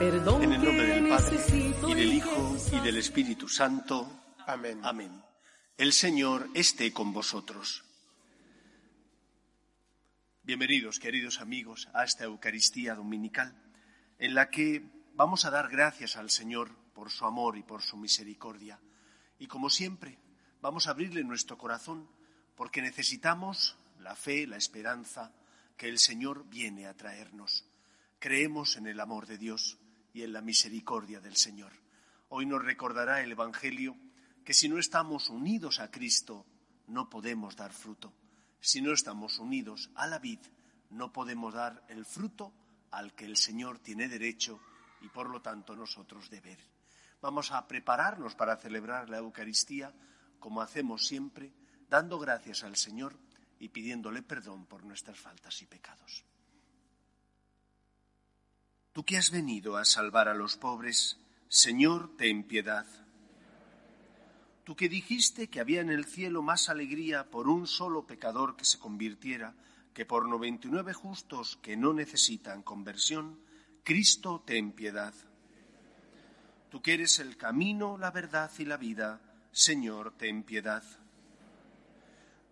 En el nombre del Padre, y del Hijo, y del Espíritu Santo. Amén. Amén. El Señor esté con vosotros. Bienvenidos, queridos amigos, a esta Eucaristía Dominical, en la que vamos a dar gracias al Señor por su amor y por su misericordia. Y como siempre, vamos a abrirle nuestro corazón porque necesitamos la fe, la esperanza que el Señor viene a traernos. Creemos en el amor de Dios y en la misericordia del Señor. Hoy nos recordará el Evangelio que si no estamos unidos a Cristo, no podemos dar fruto. Si no estamos unidos a la vid, no podemos dar el fruto al que el Señor tiene derecho y por lo tanto nosotros deber. Vamos a prepararnos para celebrar la Eucaristía como hacemos siempre, dando gracias al Señor y pidiéndole perdón por nuestras faltas y pecados. Tú que has venido a salvar a los pobres, Señor, ten piedad. Tú que dijiste que había en el cielo más alegría por un solo pecador que se convirtiera que por noventa y nueve justos que no necesitan conversión, Cristo, ten piedad. Tú que eres el camino, la verdad y la vida, Señor, ten piedad.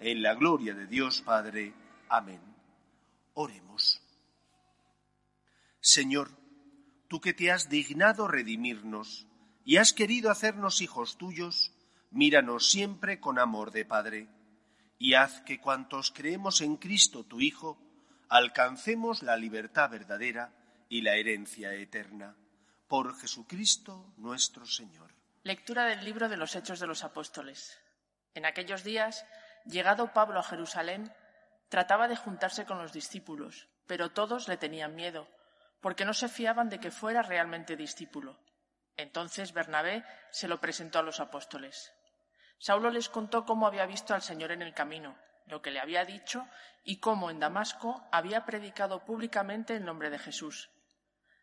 en la gloria de Dios Padre. Amén. Oremos. Señor, tú que te has dignado redimirnos y has querido hacernos hijos tuyos, míranos siempre con amor de Padre, y haz que cuantos creemos en Cristo tu Hijo, alcancemos la libertad verdadera y la herencia eterna. Por Jesucristo nuestro Señor. Lectura del libro de los Hechos de los Apóstoles. En aquellos días, llegado Pablo a Jerusalén, trataba de juntarse con los discípulos, pero todos le tenían miedo, porque no se fiaban de que fuera realmente discípulo. Entonces Bernabé se lo presentó a los apóstoles. Saulo les contó cómo había visto al Señor en el camino, lo que le había dicho y cómo en Damasco había predicado públicamente el nombre de Jesús.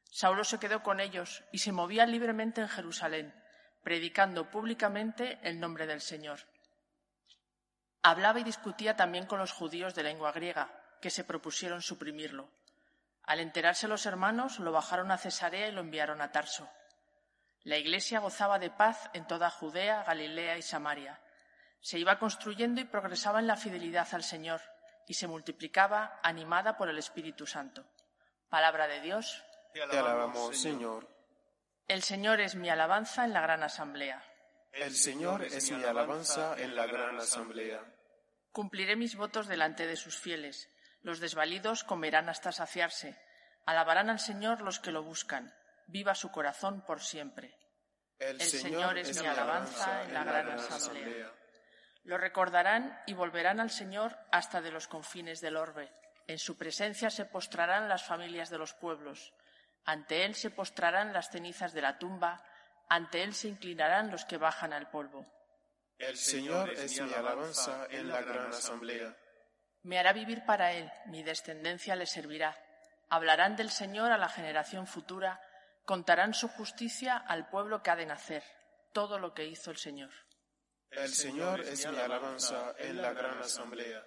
Saulo se quedó con ellos y se movía libremente en Jerusalén, predicando públicamente el nombre del Señor. Hablaba y discutía también con los judíos de lengua griega, que se propusieron suprimirlo. Al enterarse los hermanos, lo bajaron a Cesarea y lo enviaron a Tarso. La Iglesia gozaba de paz en toda Judea, Galilea y Samaria. Se iba construyendo y progresaba en la fidelidad al Señor, y se multiplicaba animada por el Espíritu Santo. Palabra de Dios. Te alabamos, Señor. El Señor es mi alabanza en la gran asamblea. El Señor es mi alabanza en la gran asamblea. Cumpliré mis votos delante de sus fieles. Los desvalidos comerán hasta saciarse. Alabarán al Señor los que lo buscan. Viva su corazón por siempre. El, Señor es mi alabanza en la gran asamblea. Lo recordarán y volverán al Señor hasta de los confines del orbe. En su presencia se postrarán las familias de los pueblos. Ante Él se postrarán las cenizas de la tumba. Ante Él se inclinarán los que bajan al polvo. El Señor es mi alabanza en la gran asamblea. Me hará vivir para Él, mi descendencia le servirá. Hablarán del Señor a la generación futura, contarán su justicia al pueblo que ha de nacer, todo lo que hizo el Señor. El Señor es mi alabanza en la gran asamblea.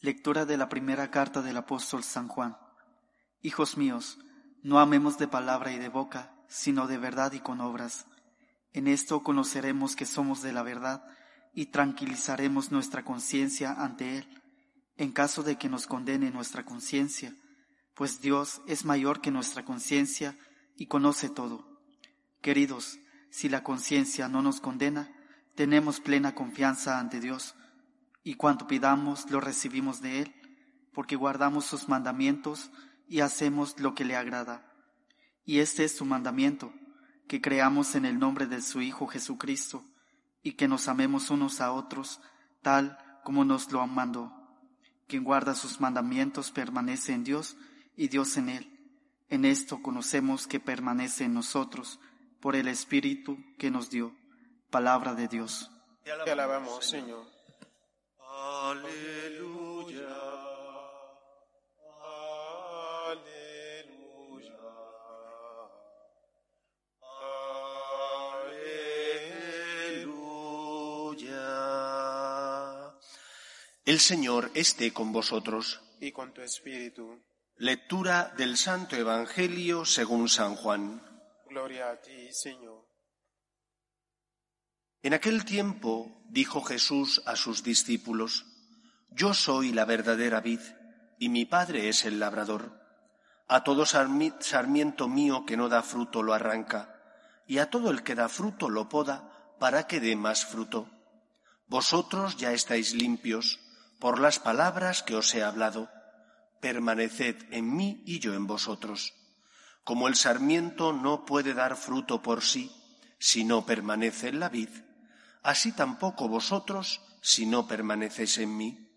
Lectura de la primera carta del apóstol San Juan. Hijos míos, no amemos de palabra y de boca, sino de verdad y con obras. En esto conoceremos que somos de la verdad y tranquilizaremos nuestra conciencia ante Él, en caso de que nos condene nuestra conciencia, pues Dios es mayor que nuestra conciencia y conoce todo. Queridos, si la conciencia no nos condena, tenemos plena confianza ante Dios, y cuanto pidamos lo recibimos de Él, porque guardamos sus mandamientos y hacemos lo que le agrada. Y este es su mandamiento, que creamos en el nombre de su Hijo Jesucristo, y que nos amemos unos a otros, tal como nos lo mandó. Quien guarda sus mandamientos permanece en Dios y Dios en él. En esto conocemos que permanece en nosotros por el Espíritu que nos dio. Palabra de Dios. Te alabamos, Señor. Aleluya. El Señor esté con vosotros. Y con tu espíritu. Lectura del Santo Evangelio según San Juan. Gloria a ti, Señor. En aquel tiempo dijo Jesús a sus discípulos, Yo soy la verdadera vid, y mi Padre es el labrador. A todo sarmiento mío que no da fruto lo arranca, y a todo el que da fruto lo poda, para que dé más fruto. Vosotros ya estáis limpios por las palabras que os he hablado. Permaneced en mí y yo en vosotros. Como el sarmiento no puede dar fruto por sí si no permanece en la vid, así tampoco vosotros si no permanecéis en mí.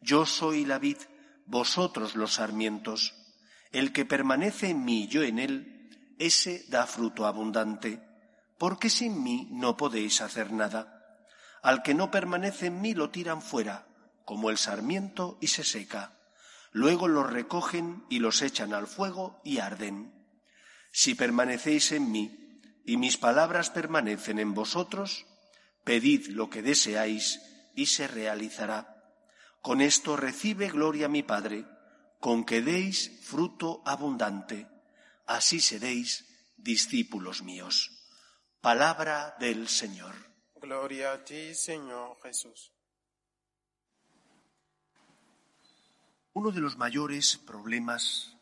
Yo soy la vid, vosotros los sarmientos. El que permanece en mí y yo en él, ese da fruto abundante, porque sin mí no podéis hacer nada. Al que no permanece en mí lo tiran fuera, como el sarmiento, y se seca. Luego los recogen y los echan al fuego y arden. Si permanecéis en mí y mis palabras permanecen en vosotros, pedid lo que deseáis y se realizará. Con esto recibe gloria mi Padre, con que deis fruto abundante. Así seréis discípulos míos. Palabra del Señor. Gloria a ti, Señor Jesús. Uno de los mayores problemas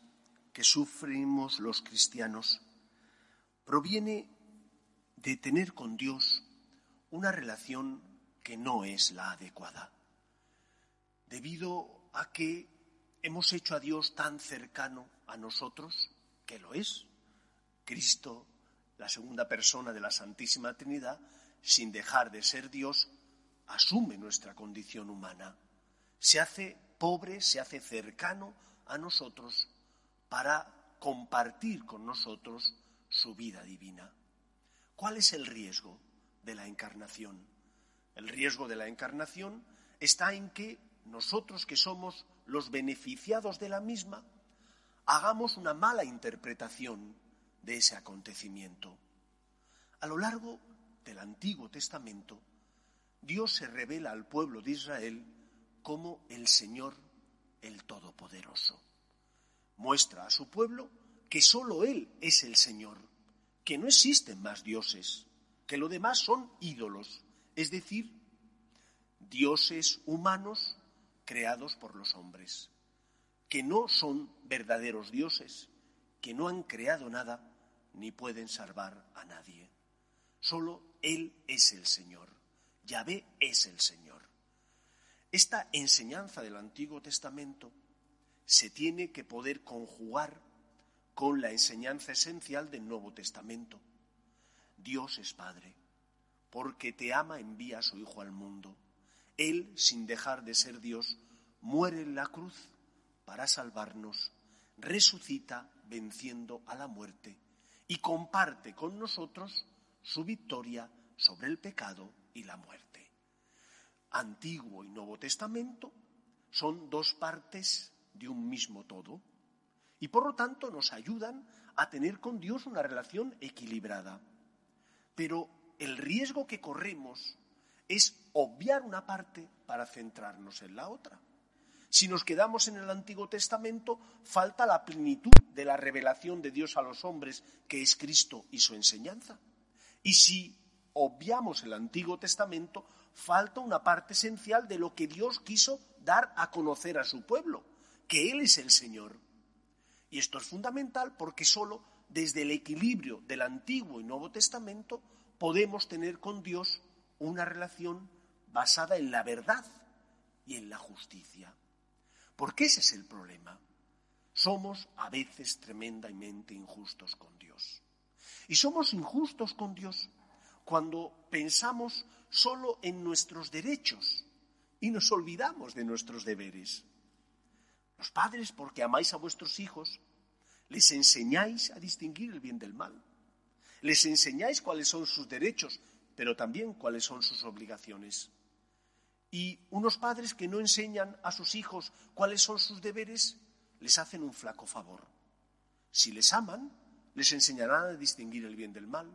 que sufrimos los cristianos proviene de tener con Dios una relación que no es la adecuada, debido a que hemos hecho a Dios tan cercano a nosotros, que lo es. Cristo, la segunda persona de la Santísima Trinidad, sin dejar de ser Dios, asume nuestra condición humana, se hace pobre, se hace cercano a nosotros para compartir con nosotros su vida divina. ¿Cuál es el riesgo de la encarnación? El riesgo de la encarnación está en que nosotros que somos los beneficiados de la misma, hagamos una mala interpretación de ese acontecimiento. A lo largo del Antiguo Testamento, Dios se revela al pueblo de Israel como el Señor, el Todopoderoso. Muestra a su pueblo que sólo Él es el Señor, que no existen más dioses, que lo demás son ídolos, es decir, dioses humanos creados por los hombres, que no son verdaderos dioses, que no han creado nada ni pueden salvar a nadie. Solo Él es el Señor, Yahvé es el Señor. Esta enseñanza del Antiguo Testamento se tiene que poder conjugar con la enseñanza esencial del Nuevo Testamento. Dios es Padre, porque te ama envía a su Hijo al mundo. Él, sin dejar de ser Dios, muere en la cruz para salvarnos, resucita venciendo a la muerte y comparte con nosotros su victoria sobre el pecado y la muerte. Antiguo y Nuevo Testamento son dos partes de un mismo todo y por lo tanto nos ayudan a tener con Dios una relación equilibrada. Pero el riesgo que corremos es obviar una parte para centrarnos en la otra. Si nos quedamos en el Antiguo Testamento, falta la plenitud de la revelación de Dios a los hombres, que es Cristo y su enseñanza. Y si obviamos el Antiguo Testamento, falta una parte esencial de lo que Dios quiso dar a conocer a su pueblo, que Él es el Señor. Y esto es fundamental porque solo desde el equilibrio del Antiguo y Nuevo Testamento podemos tener con Dios una relación basada en la verdad y en la justicia. Porque ese es el problema. Somos a veces tremendamente injustos con Dios. Y somos injustos con Dios cuando pensamos solo en nuestros derechos y nos olvidamos de nuestros deberes. Los padres, porque amáis a vuestros hijos, les enseñáis a distinguir el bien del mal. Les enseñáis cuáles son sus derechos, pero también cuáles son sus obligaciones. Y unos padres que no enseñan a sus hijos cuáles son sus deberes, les hacen un flaco favor. Si les aman, les enseñarán a distinguir el bien del mal,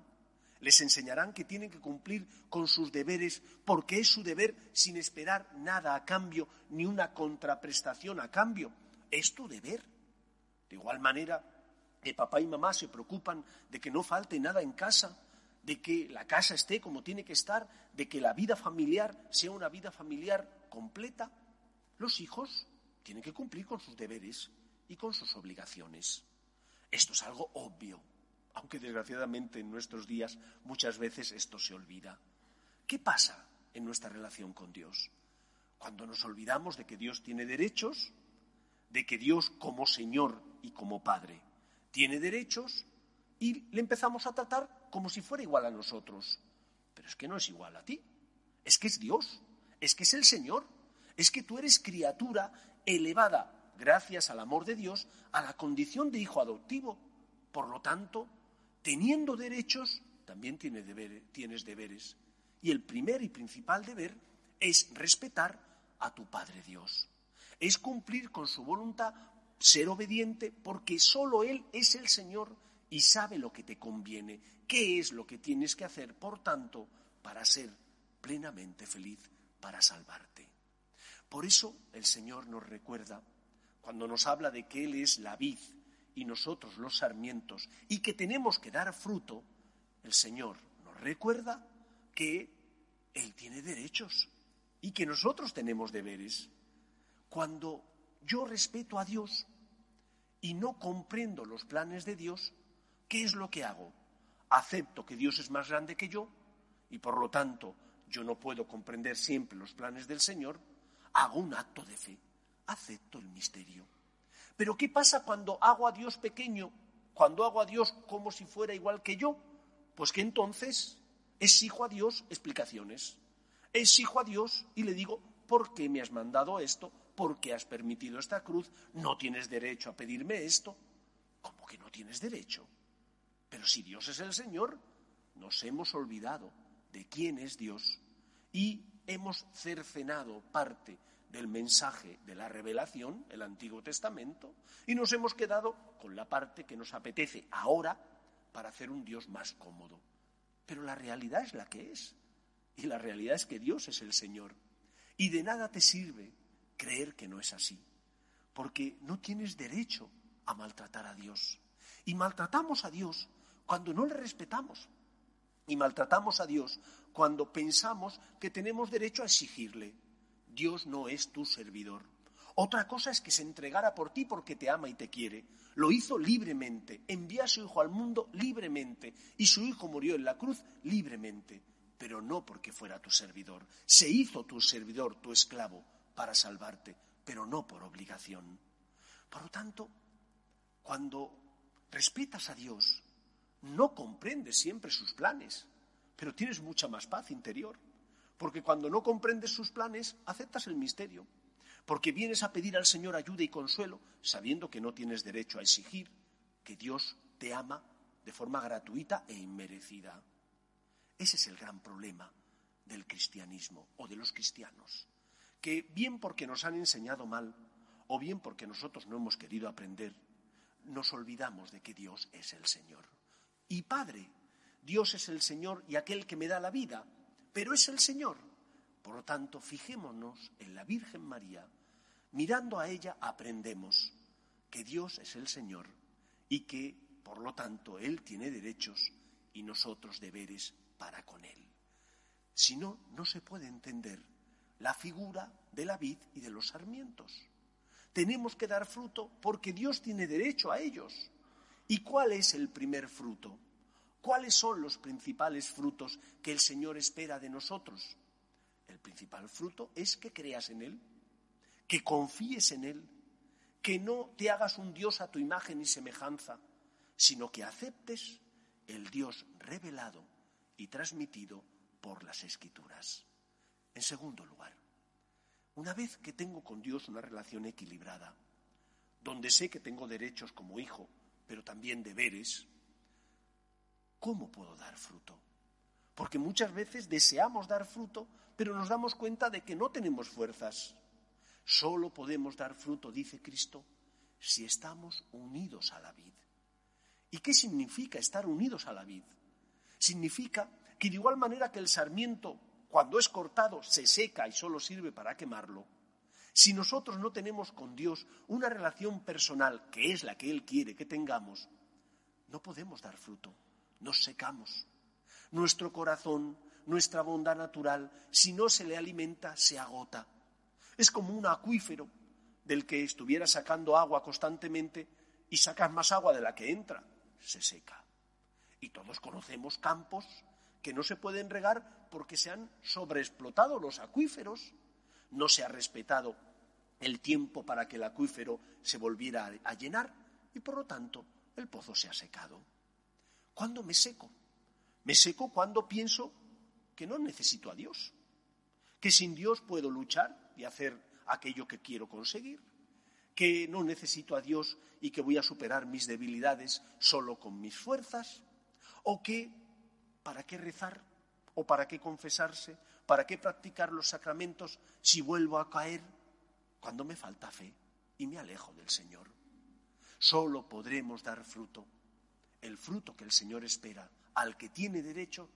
les enseñarán que tienen que cumplir con sus deberes porque es su deber sin esperar nada a cambio, ni una contraprestación a cambio. Es tu deber. De igual manera que papá y mamá se preocupan de que no falte nada en casa, de que la casa esté como tiene que estar, de que la vida familiar sea una vida familiar completa, los hijos tienen que cumplir con sus deberes y con sus obligaciones. Esto es algo obvio, aunque desgraciadamente en nuestros días muchas veces esto se olvida. ¿Qué pasa en nuestra relación con Dios? Cuando nos olvidamos de que Dios tiene derechos, de que Dios como Señor y como Padre tiene derechos y le empezamos a tratar como si fuera igual a nosotros. Pero es que no es igual a ti, es que es Dios, es que es el Señor, es que tú eres criatura elevada gracias al amor de Dios a la condición de hijo adoptivo. Por lo tanto, teniendo derechos, también tienes deberes. Y el primer y principal deber es respetar a tu Padre Dios. Es cumplir con su voluntad, ser obediente, porque solo Él es el Señor y sabe lo que te conviene, qué es lo que tienes que hacer, por tanto, para ser plenamente feliz, para salvarte. Por eso el Señor nos recuerda, cuando nos habla de que Él es la vid y nosotros los sarmientos y que tenemos que dar fruto, el Señor nos recuerda que Él tiene derechos y que nosotros tenemos deberes. Cuando yo respeto a Dios y no comprendo los planes de Dios, ¿qué es lo que hago? Acepto que Dios es más grande que yo y por lo tanto yo no puedo comprender siempre los planes del Señor, hago un acto de fe, acepto el misterio. Pero ¿qué pasa cuando hago a Dios pequeño? Cuando hago a Dios como si fuera igual que yo. Pues que entonces exijo a Dios explicaciones. Exijo a Dios y le digo, ¿por qué me has mandado esto? ¿Por qué has permitido esta cruz? No tienes derecho a pedirme esto. ¿Cómo que no tienes derecho? Pero si Dios es el Señor, nos hemos olvidado de quién es Dios y hemos cercenado parte del mensaje de la revelación, el Antiguo Testamento, y nos hemos quedado con la parte que nos apetece ahora para hacer un Dios más cómodo. Pero la realidad es la que es. Y la realidad es que Dios es el Señor. Y de nada te sirve creer que no es así. Porque no tienes derecho a maltratar a Dios. Y maltratamos a Dios cuando no le respetamos. Y maltratamos a Dios cuando pensamos que tenemos derecho a exigirle. Dios no es tu servidor. Otra cosa es que se entregara por ti porque te ama y te quiere. Lo hizo libremente, envía a su Hijo al mundo libremente y su Hijo murió en la cruz libremente, pero no porque fuera tu servidor. Se hizo tu servidor, tu esclavo, para salvarte, pero no por obligación. Por lo tanto, cuando respetas a Dios, no comprendes siempre sus planes, pero tienes mucha más paz interior. Porque cuando no comprendes sus planes, aceptas el misterio. Porque vienes a pedir al Señor ayuda y consuelo, sabiendo que no tienes derecho a exigir que Dios te ama de forma gratuita e inmerecida. Ese es el gran problema del cristianismo o de los cristianos, que bien porque nos han enseñado mal o bien porque nosotros no hemos querido aprender, nos olvidamos de que Dios es el Señor. Y Padre, Dios es el Señor y aquel que me da la vida, pero es el Señor. Por lo tanto, fijémonos en la Virgen María. Mirando a ella aprendemos que Dios es el Señor y que, por lo tanto, Él tiene derechos y nosotros deberes para con Él. Si no, no se puede entender la figura de la vid y de los sarmientos. Tenemos que dar fruto porque Dios tiene derecho a ellos. ¿Y cuál es el primer fruto? ¿Cuáles son los principales frutos que el Señor espera de nosotros? El principal fruto es que creas en Él, que confíes en Él, que no te hagas un Dios a tu imagen y semejanza, sino que aceptes el Dios revelado y transmitido por las Escrituras. En segundo lugar, una vez que tengo con Dios una relación equilibrada, donde sé que tengo derechos como hijo, pero también deberes, ¿cómo puedo dar fruto? Porque muchas veces deseamos dar fruto, pero nos damos cuenta de que no tenemos fuerzas. Solo podemos dar fruto, dice Cristo, si estamos unidos a la vid. ¿Y qué significa estar unidos a la vid? Significa que de igual manera que el sarmiento, cuando es cortado, se seca y solo sirve para quemarlo, si nosotros no tenemos con Dios una relación personal, que es la que Él quiere que tengamos, no podemos dar fruto, nos secamos. Nuestro corazón, nuestra bondad natural, si no se le alimenta, se agota. Es como un acuífero del que estuviera sacando agua constantemente y sacas más agua de la que entra, se seca. Y todos conocemos campos que no se pueden regar porque se han sobreexplotado los acuíferos, no se ha respetado el tiempo para que el acuífero se volviera a llenar y por lo tanto el pozo se ha secado. ¿Cuándo me seco? Me seco cuando pienso que no necesito a Dios, que sin Dios puedo luchar y hacer aquello que quiero conseguir, que no necesito a Dios y que voy a superar mis debilidades solo con mis fuerzas, o que ¿para qué rezar? ¿O para qué confesarse? ¿Para qué practicar los sacramentos si vuelvo a caer cuando me falta fe y me alejo del Señor? Solo podremos dar fruto, el fruto que el Señor espera, al que tiene derecho,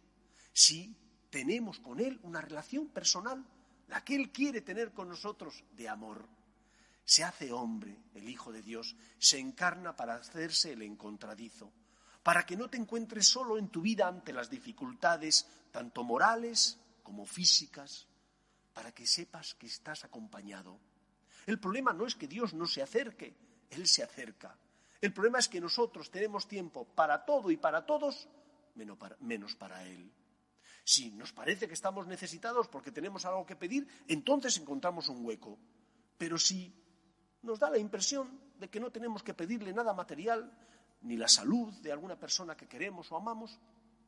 si tenemos con Él una relación personal, la que Él quiere tener con nosotros de amor. Se hace hombre, el Hijo de Dios, se encarna para hacerse el encontradizo, para que no te encuentres solo en tu vida ante las dificultades, tanto morales como físicas, para que sepas que estás acompañado. El problema no es que Dios no se acerque, Él se acerca. El problema es que nosotros tenemos tiempo para todo y para todos, menos para, Él. Si nos parece que estamos necesitados porque tenemos algo que pedir, entonces encontramos un hueco. Pero si nos da la impresión de que no tenemos que pedirle nada material, ni la salud de alguna persona que queremos o amamos,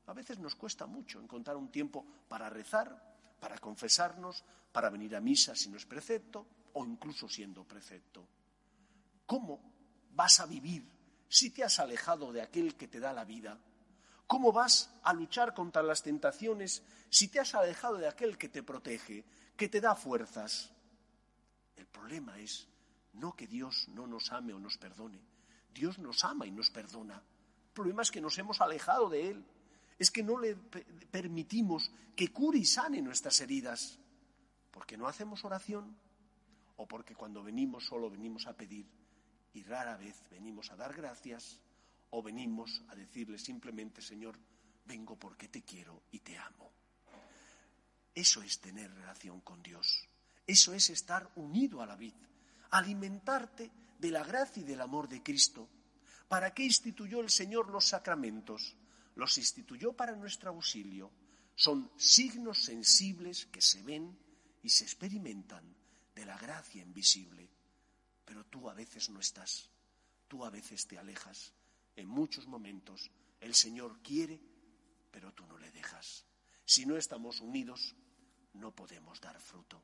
a veces nos cuesta mucho encontrar un tiempo para rezar, para confesarnos, para venir a misa si no es precepto o incluso siendo precepto. ¿Cómo vas a vivir si te has alejado de aquel que te da la vida? ¿Cómo vas a luchar contra las tentaciones si te has alejado de aquel que te protege, que te da fuerzas? El problema es no que Dios no nos ame o nos perdone, Dios nos ama y nos perdona. El problema es que nos hemos alejado de Él. Es que no le permitimos que cure y sane nuestras heridas. Porque no hacemos oración o porque cuando venimos solo venimos a pedir y rara vez venimos a dar gracias o venimos a decirle simplemente, Señor, vengo porque te quiero y te amo. Eso es tener relación con Dios. Eso es estar unido a la vid, alimentarte de la gracia y del amor de Cristo. ¿Para qué instituyó el Señor los sacramentos? Los instituyó para nuestro auxilio. Son signos sensibles que se ven y se experimentan de la gracia invisible. Pero tú a veces no estás, tú a veces te alejas. En muchos momentos el Señor quiere, pero tú no le dejas. Si no estamos unidos, no podemos dar fruto.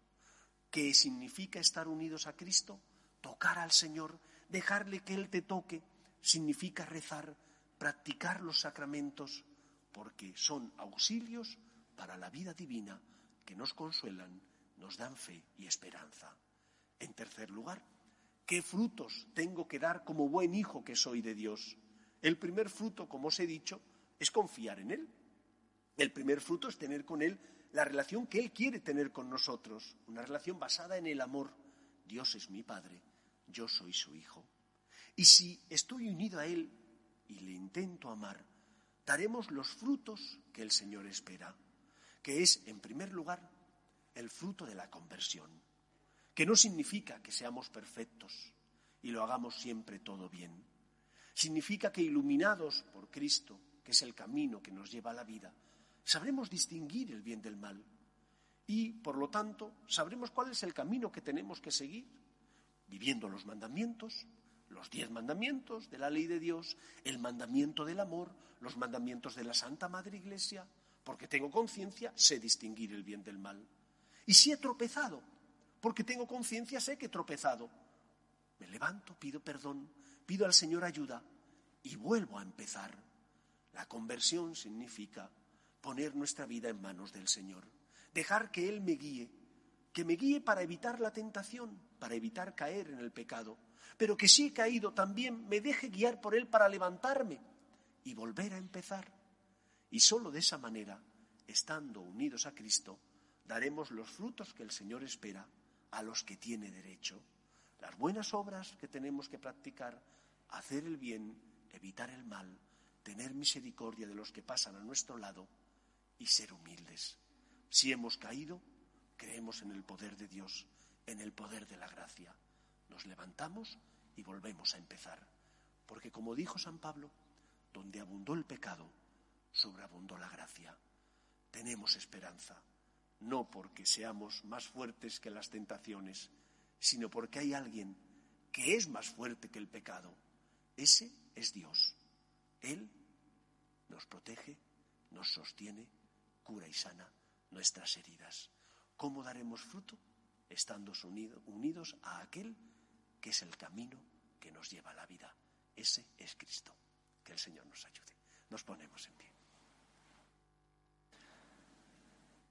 ¿Qué significa estar unidos a Cristo? Tocar al Señor, dejarle que Él te toque, significa rezar, practicar los sacramentos, porque son auxilios para la vida divina que nos consuelan, nos dan fe y esperanza. En tercer lugar, ¿qué frutos tengo que dar como buen hijo que soy de Dios? El primer fruto, como os he dicho, es confiar en Él. El primer fruto es tener con Él la relación que Él quiere tener con nosotros, una relación basada en el amor. Dios es mi Padre, yo soy su hijo. Y si estoy unido a Él y le intento amar, daremos los frutos que el Señor espera. que es, en primer lugar, el fruto de la conversión, que no significa que seamos perfectos y lo hagamos siempre todo bien. Significa que iluminados por Cristo, que es el camino que nos lleva a la vida, sabremos distinguir el bien del mal y, por lo tanto, sabremos cuál es el camino que tenemos que seguir, viviendo los mandamientos, los diez mandamientos de la ley de Dios, el mandamiento del amor, los mandamientos de la Santa Madre Iglesia, porque tengo conciencia, sé distinguir el bien del mal. Y si he tropezado, porque tengo conciencia, sé que he tropezado. Me levanto, pido perdón, pido al Señor ayuda y vuelvo a empezar. La conversión significa poner nuestra vida en manos del Señor, dejar que Él me guíe, que me guíe para evitar la tentación, para evitar caer en el pecado, pero que si he caído también me deje guiar por Él para levantarme y volver a empezar. Y solo de esa manera, estando unidos a Cristo, daremos los frutos que el Señor espera a los que tiene derecho. Las buenas obras que tenemos que practicar, hacer el bien, evitar el mal, tener misericordia de los que pasan a nuestro lado y ser humildes. Si hemos caído, creemos en el poder de Dios, en el poder de la gracia. Nos levantamos y volvemos a empezar. Porque como dijo San Pablo, donde abundó el pecado, sobreabundó la gracia. Tenemos esperanza, no porque seamos más fuertes que las tentaciones, sino porque hay alguien que es más fuerte que el pecado. Ese es Dios. Él nos protege, nos sostiene, cura y sana nuestras heridas. ¿Cómo daremos fruto? Estando unidos a aquel que es el camino que nos lleva a la vida. Ese es Cristo. Que el Señor nos ayude. Nos ponemos en pie.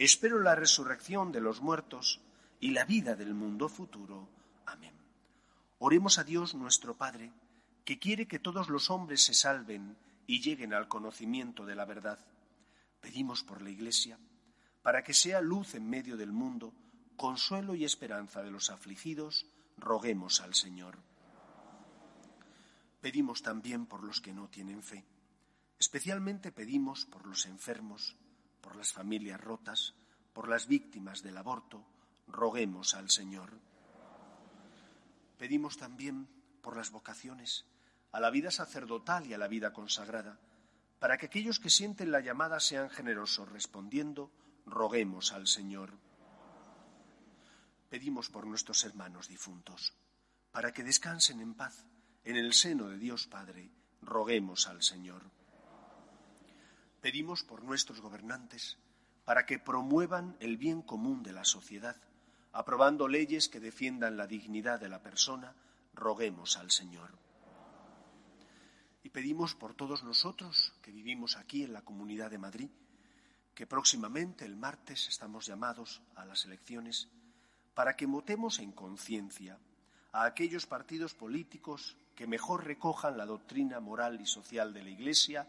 Espero la resurrección de los muertos y la vida del mundo futuro. Amén. Oremos a Dios nuestro Padre, que quiere que todos los hombres se salven y lleguen al conocimiento de la verdad. Pedimos por la Iglesia, para que sea luz en medio del mundo, consuelo y esperanza de los afligidos, roguemos al Señor. Pedimos también por los que no tienen fe. Especialmente pedimos por los enfermos, por las familias rotas, por las víctimas del aborto, roguemos al Señor. Pedimos también por las vocaciones, a la vida sacerdotal y a la vida consagrada, para que aquellos que sienten la llamada sean generosos respondiendo, roguemos al Señor. Pedimos por nuestros hermanos difuntos, para que descansen en paz en el seno de Dios Padre, roguemos al Señor. Pedimos por nuestros gobernantes para que promuevan el bien común de la sociedad, aprobando leyes que defiendan la dignidad de la persona, roguemos al Señor. Y pedimos por todos nosotros que vivimos aquí en la Comunidad de Madrid, que próximamente, el martes, estamos llamados a las elecciones, para que votemos en conciencia a aquellos partidos políticos que mejor recojan la doctrina moral y social de la Iglesia,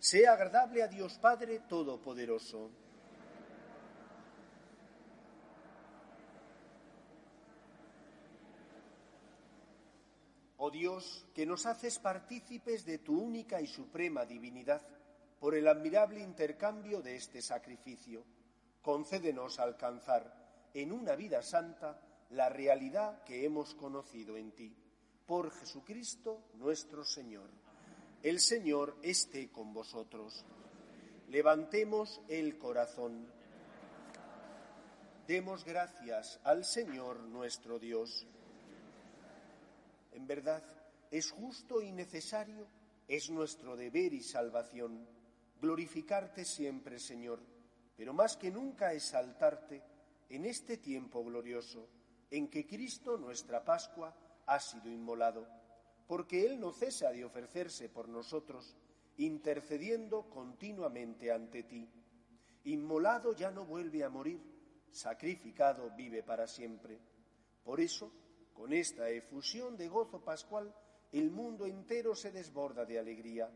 sea agradable a Dios Padre Todopoderoso. Oh Dios, que nos haces partícipes de tu única y suprema divinidad por el admirable intercambio de este sacrificio, concédenos alcanzar en una vida santa la realidad que hemos conocido en ti por Jesucristo nuestro Señor. El Señor esté con vosotros. Levantemos el corazón. Demos gracias al Señor nuestro Dios. En verdad, es justo y necesario, es nuestro deber y salvación, glorificarte siempre, Señor, pero más que nunca exaltarte en este tiempo glorioso en que Cristo, nuestra Pascua, ha sido inmolado, porque Él no cesa de ofrecerse por nosotros, intercediendo continuamente ante ti. Inmolado ya no vuelve a morir, sacrificado vive para siempre. Por eso, con esta efusión de gozo pascual, el mundo entero se desborda de alegría,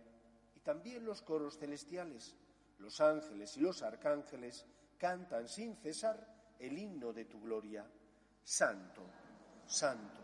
y también los coros celestiales, los ángeles y los arcángeles cantan sin cesar el himno de tu gloria. Santo, santo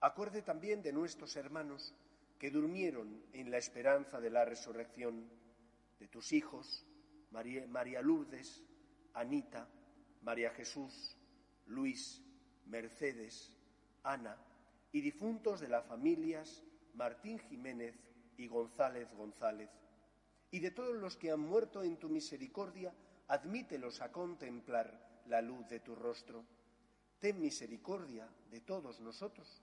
Acuerde también de nuestros hermanos que durmieron en la esperanza de la resurrección, de tus hijos, María, Lourdes, Anita, María Jesús, Luis, Mercedes, Ana, y difuntos de las familias Martín Jiménez y González González, y de todos los que han muerto en tu misericordia, admítelos a contemplar la luz de tu rostro. Ten misericordia de todos nosotros,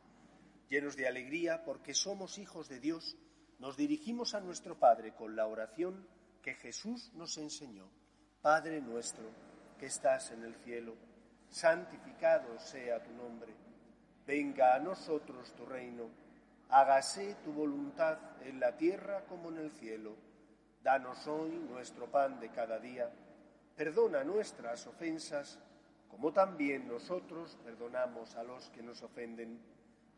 Llenos de alegría porque somos hijos de Dios, nos dirigimos a nuestro Padre con la oración que Jesús nos enseñó. Padre nuestro, que estás en el cielo, santificado sea tu nombre, venga a nosotros tu reino hágase tu voluntad en la tierra como en el cielo. Danos hoy nuestro pan de cada día. Perdona nuestras ofensas, como también nosotros perdonamos a los que nos ofenden.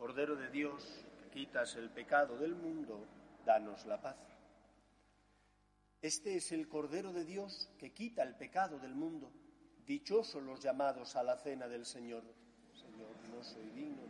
Cordero de Dios, que quitas el pecado del mundo, danos la paz. Este es el Cordero de Dios que quita el pecado del mundo. Dichosos los llamados a la cena del Señor. Señor, no soy digno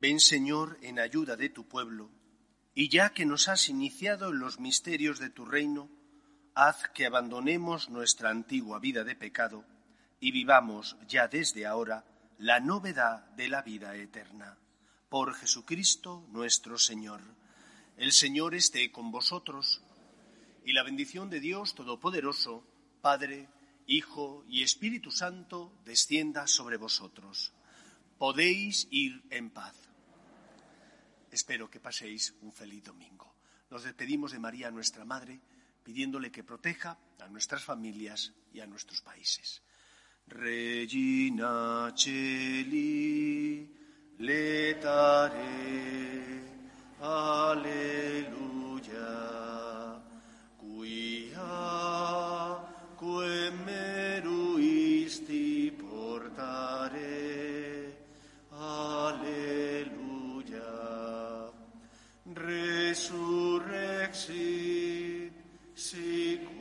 Ven Señor en ayuda de tu pueblo, y ya que nos has iniciado en los misterios de tu reino, haz que abandonemos nuestra antigua vida de pecado y vivamos ya desde ahora la novedad de la vida eterna. Por Jesucristo nuestro Señor. El Señor esté con vosotros, y la bendición de Dios Todopoderoso, Padre, Hijo y Espíritu Santo descienda sobre vosotros. Podéis ir en paz. Espero que paséis un feliz domingo. Nos despedimos de María, nuestra Madre, pidiéndole que proteja a nuestras familias y a nuestros países. Regina Celi, letare, aleluya. quae meruisti portare. Alleluia. Resurrexit, sic